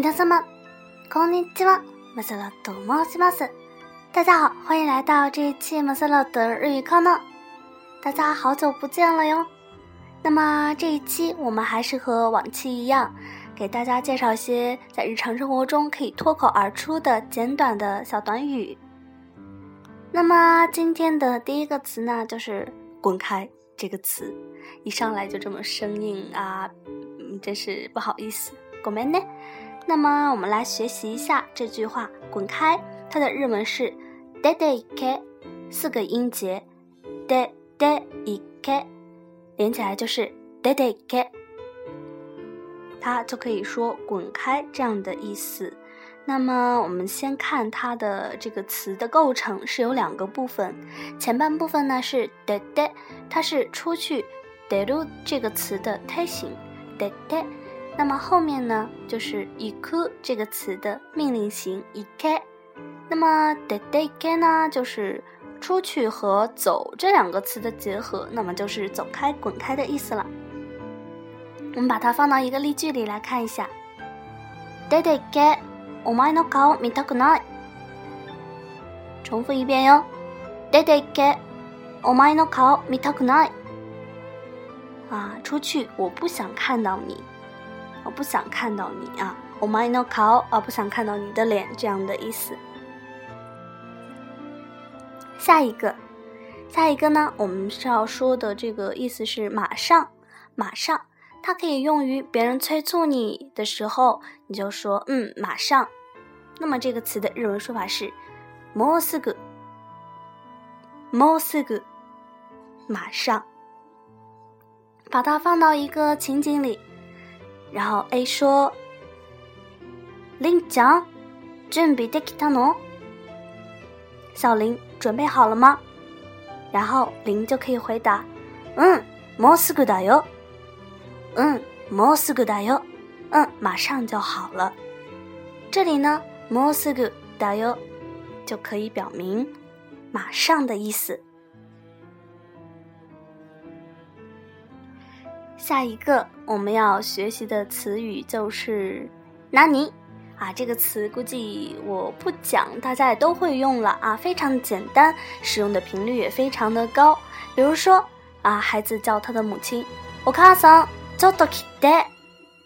皆様、こんにちは。马塞洛と申します。大家好，欢迎来到这一期马塞洛的日语课呢。大家好久不见了哟。那么这一期我们还是和往期一样，给大家介绍一些在日常生活中可以脱口而出的简短的小短语。那么今天的第一个词呢，就是“滚开”这个词，一上来就这么生硬啊，嗯，真是不好意思，ごめんね。 那么我们来学习一下这句话“滚开”，它的日文是 “de de ke”，四个音节 de dei k 连起来就是 d e d e k 它就可以说“滚开”这样的意思。那么我们先看它的这个词的构成是有两个部分，前半部分呢是 de de，它是出去 deru 这个词的胎形 de de。那么后面呢，就是“イク”这个词的命令型“イケ”。那么“デデケ”呢，就是出去和走这两个词的结合，那么就是走开、滚开的意思了。我们把它放到一个例句里来看一下：“デデケ、お前の顔見たくない。”重复一遍哟：“デデケ、お前の顔見たくない。”啊，出去，我不想看到你。 我不想看到你啊，Oh my no call 啊，不想看到你的脸这样的意思。下一个，下一个呢，我们是要说的这个意思是马上，马上，它可以用于别人催促你的时候，你就说嗯，马上。那么这个词的日文说法是もうすぐ，もうすぐ，马上。把它放到一个情景里。 然后 A 说：“林江，准备できたの？小林准备好了吗？”然后林就可以回答：“嗯，もうすぐだよ。嗯，もうすぐだよ。嗯，马上就好了。”这里呢，もうすぐだよ就可以表明马上的意思。 下一个我们要学习的词语就是“纳尼”啊，这个词估计我不讲，大家也都会用了啊，非常简单，使用的频率也非常的高。比如说啊，孩子叫他的母亲“お母さん、ちょっと来て”，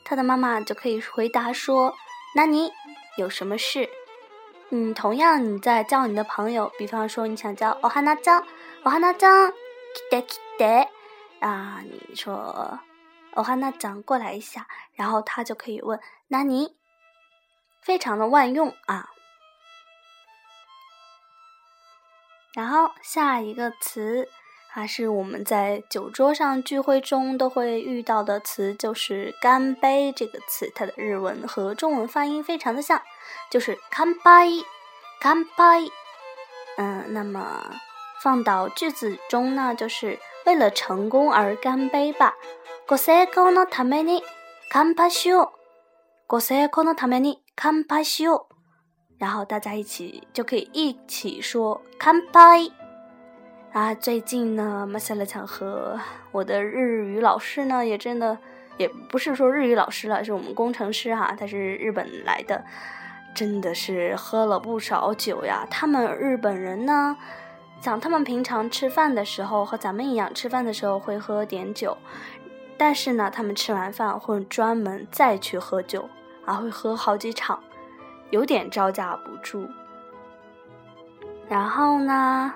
他的妈妈就可以回答说“纳尼”，有什么事？嗯，同样你在叫你的朋友，比方说你想叫“お花ちゃん、お花ちゃん、来て来て”。啊，你说 欧哈娜讲过来一下，然后他就可以问纳尼，非常的万用啊。然后下一个词啊，是我们在酒桌上聚会中都会遇到的词，就是干杯这个词。它的日文和中文发音非常的像，就是干杯，干杯。嗯，那么放到句子中呢，就是。为了成功而干杯吧！ご成功のために乾杯しよう。ご成功のために乾杯しよう。然后大家一起就可以一起说乾杯。啊，最近呢，马塞勒强和我的日语老师呢，也真的也不是说日语老师了，是我们工程师哈，他是日本来的，真的是喝了不少酒呀。他们日本人呢。像他们平常吃饭的时候和咱们一样，吃饭的时候会喝点酒， 但是呢，他们吃完饭会专门再去喝酒，啊，会喝好几场，有点招架不住。然后呢，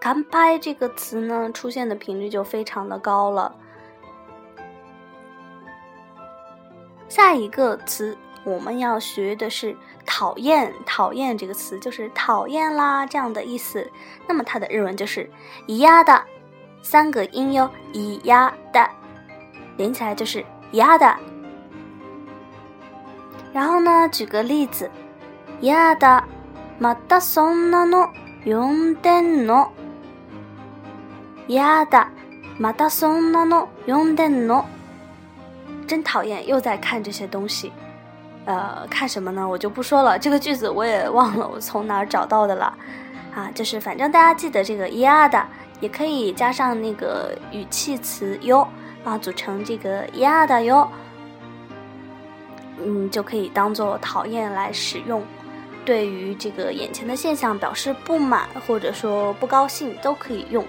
干杯这个词呢出现的频率就非常的高了。下一个词。我们要学的是“讨厌”，“讨厌”这个词就是“讨厌啦”这样的意思。那么它的日文就是“咿呀的”，三个音哟，“咿呀的”，连起来就是“一呀的”。然后呢，举个例子，“一呀的，またそんなの読んでんの？”“一呀的，またそんなの読んでんの？”真讨厌，又在看这些东西。呃，看什么呢？我就不说了。这个句子我也忘了，我从哪儿找到的了？啊，就是反正大家记得这个伊阿的，也可以加上那个语气词哟 啊，组成这个伊阿的哟。嗯，就可以当做讨厌来使用。对于这个眼前的现象表示不满或者说不高兴，都可以用。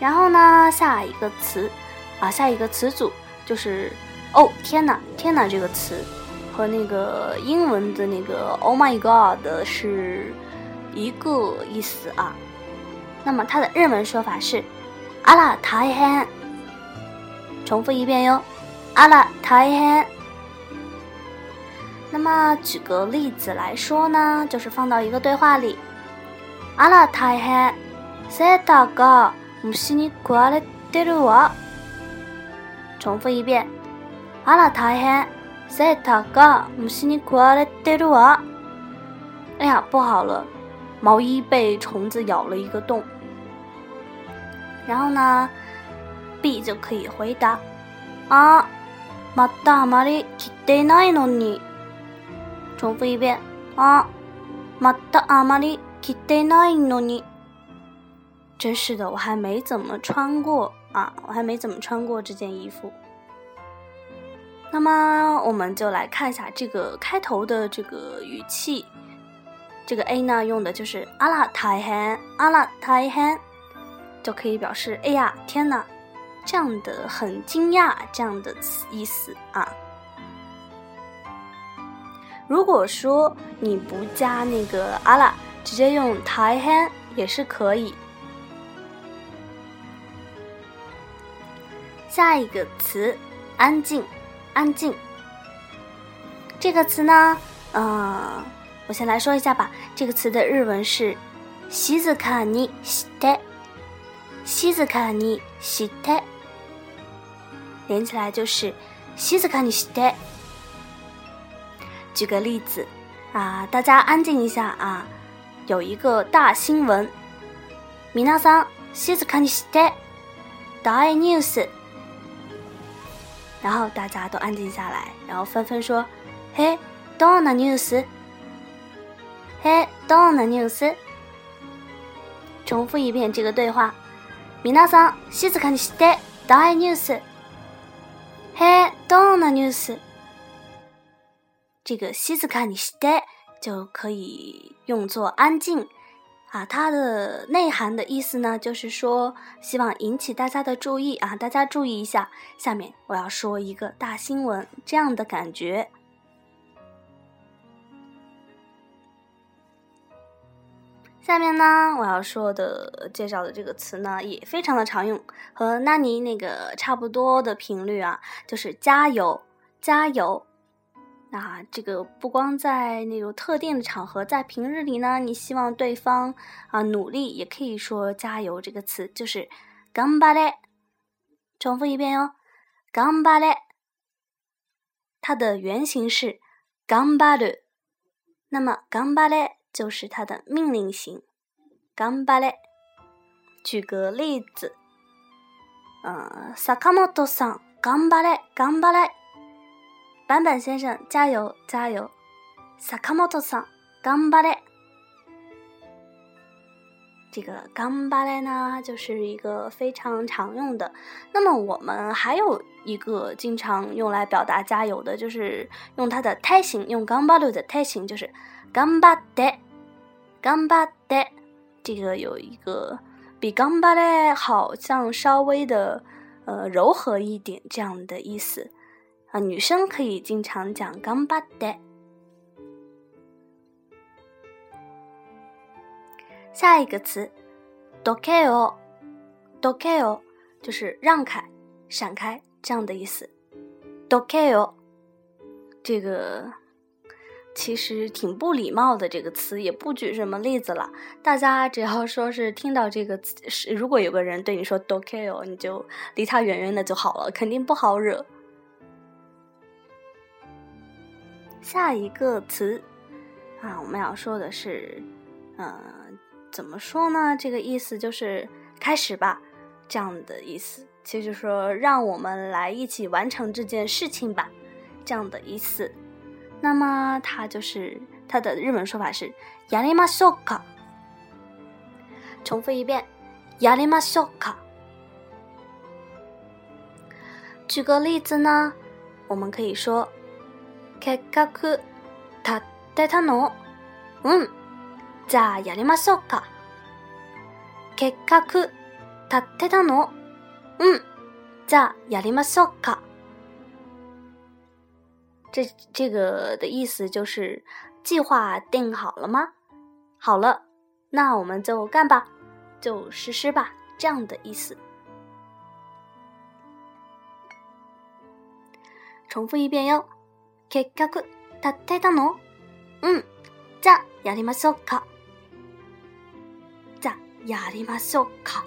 然后呢，下一个词啊，下一个词组就是“哦，天哪，天哪”这个词，和那个英文的那个 “Oh my God” 是一个意思啊。那么它的日文说法是阿拉泰汗重复一遍哟阿拉泰汗那么举个例子来说呢就是放到一个对话里阿拉泰汗在祷告慕希你过来带着我重复一遍阿拉泰汗在祷告慕希你过来带着我哎呀不好了毛衣被虫子咬了一个洞。然后呢，B 就可以回答，あ、またあまり着てないのに。重复一遍啊！またあまり着てないのに。真是的，我还没怎么穿过啊，我还没怎么穿过这件衣服。那么，我们就来看一下这个开头的这个语气。这个 A 呢，用的就是阿拉大変，阿拉大変， 就可以表示哎呀，天呐，这样的很惊讶这样的意思啊。如果说你不加那个阿拉，直接用大変也是可以。下一个词，安静，安静。这个词呢，嗯，我先来说一下吧。这个词的日文是“静かにして”， ”，静かにして，连起来就是“静かにして”。举个例子啊，大家安静一下啊！有一个大新闻，皆さん静かにして。大ニュース。然后大家都安静下来，然后纷纷说：“嘿，どんなニュース？嘿，どんなニュース？”重复一遍这个对话： 皆さん静かにして。大ニュース。嘿，どんなニュース？这个西子卡尼西代就可以用作安静啊，它的内涵的意思呢，就是说希望引起大家的注意啊，大家注意一下，下面我要说一个大新闻，这样的感觉。 下面呢，我要说的介绍的这个词呢，也非常的常用，和纳尼那个差不多的频率啊，就是加油，加油。那这个不光在那种特定的场合，在平日里呢，你希望对方啊努力，也可以说加油这个词，就是頑張れ。重复一遍哟，頑張れ。它的原型是頑張る，那么頑張れ 就是它的命令型。頑張れ。举个例子，嗯，坂本さん、頑張れ、頑張れ。坂本先生，加油加油！萨卡莫托桑，干巴嘞！这个干巴嘞呢，就是一个非常常用的。那么我们还有一个经常用来表达加油的，就是用它的胎形，用干巴鲁的胎形，就是干巴的， 干巴的。这个有一个比干巴嘞好像稍微的呃柔和一点这样的意思。啊，女生可以经常讲“干巴的”。下一个词 d o k e o d o k e o 就是让开、闪开这样的意思。d o k e o 这个其实挺不礼貌的，这个词也不举什么例子了。大家只要说是听到这个词，是如果有个人对你说 d o k e o 你就离他远远的就好了，肯定不好惹。下一个词啊，我们要说的是，呃，怎么说呢？这个意思就是开始吧，这样的意思。其实说让我们来一起完成这件事情吧，这样的意思。那么它就是它的日文说法是“やりましょうか”。重复一遍，“やりましょうか”。 举个例子呢，我们可以说計画立てたの。嗯，じゃあやりましょうか。計画立てたの。嗯，じゃあやりましょうか。 这这个的意思就是计划定好了吗？好了，那我们就干吧，就实施吧，这样的意思。重复一遍哟。計画立てたの？嗯，じゃやりましょうか。じゃやりましょうか。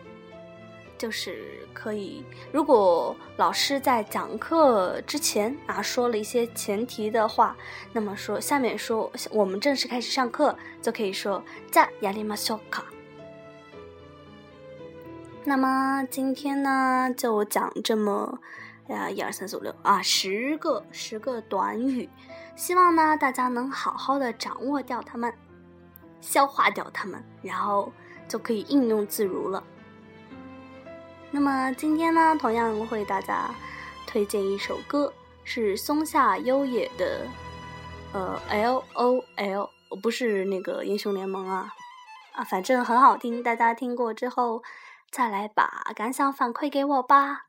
就是可以，如果老师在讲课之前啊说了一些前提的话，那么说下面说我们正式开始上课就可以说じゃやりましょうか。那么今天呢就讲这么啊一二三四五六啊十个十个短语，希望呢大家能好好的掌握掉它们，消化掉它们，然后就可以应用自如了。 那么今天呢，同样为大家推荐一首歌，是松下优也的，呃，L O L，不是那个英雄联盟啊，啊，反正很好听，大家听过之后再来把感想反馈给我吧。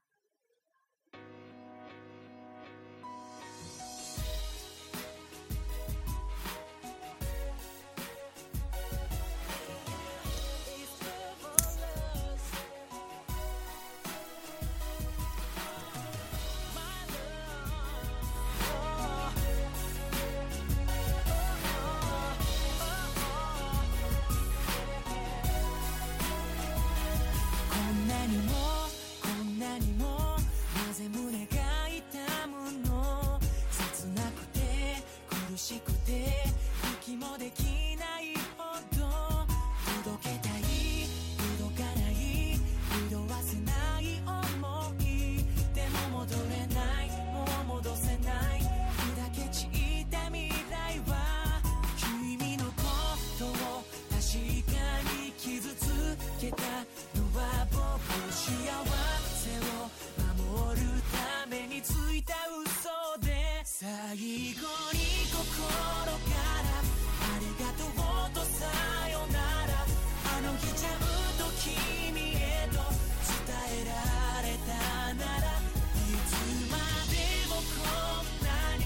のは僕幸せを守るためについた嘘で最後に心からありがとうとさよならあの日ちゃんと君へと伝えられたならいつまでもこんなに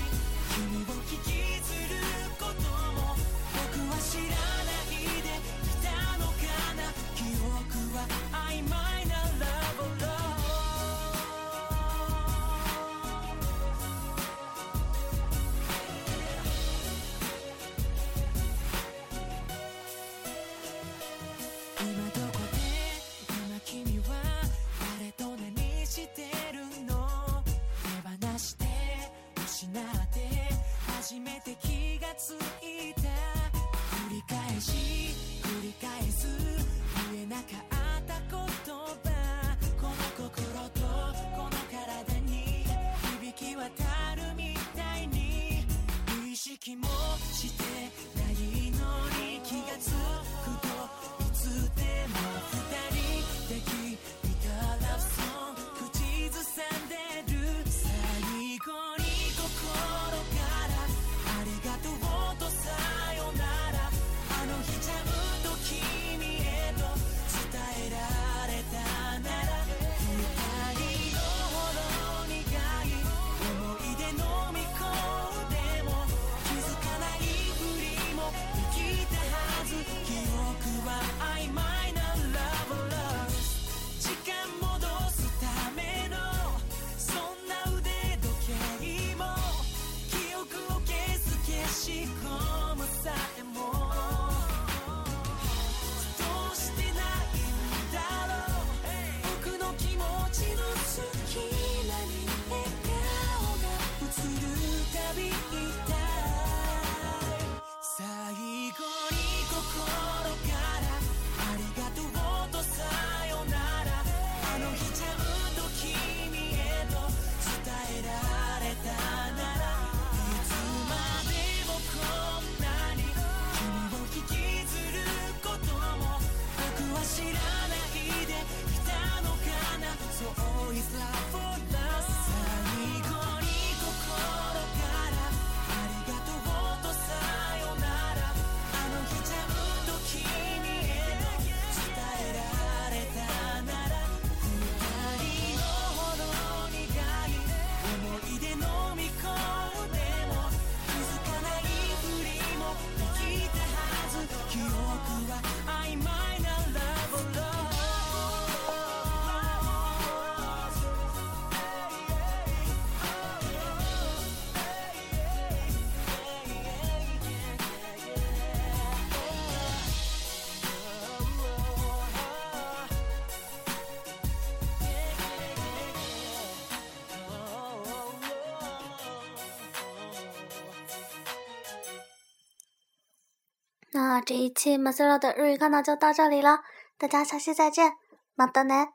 君を引きずることも僕は知らない那这一期马塞洛的日语看到就到这里了，大家下期再见，马德内。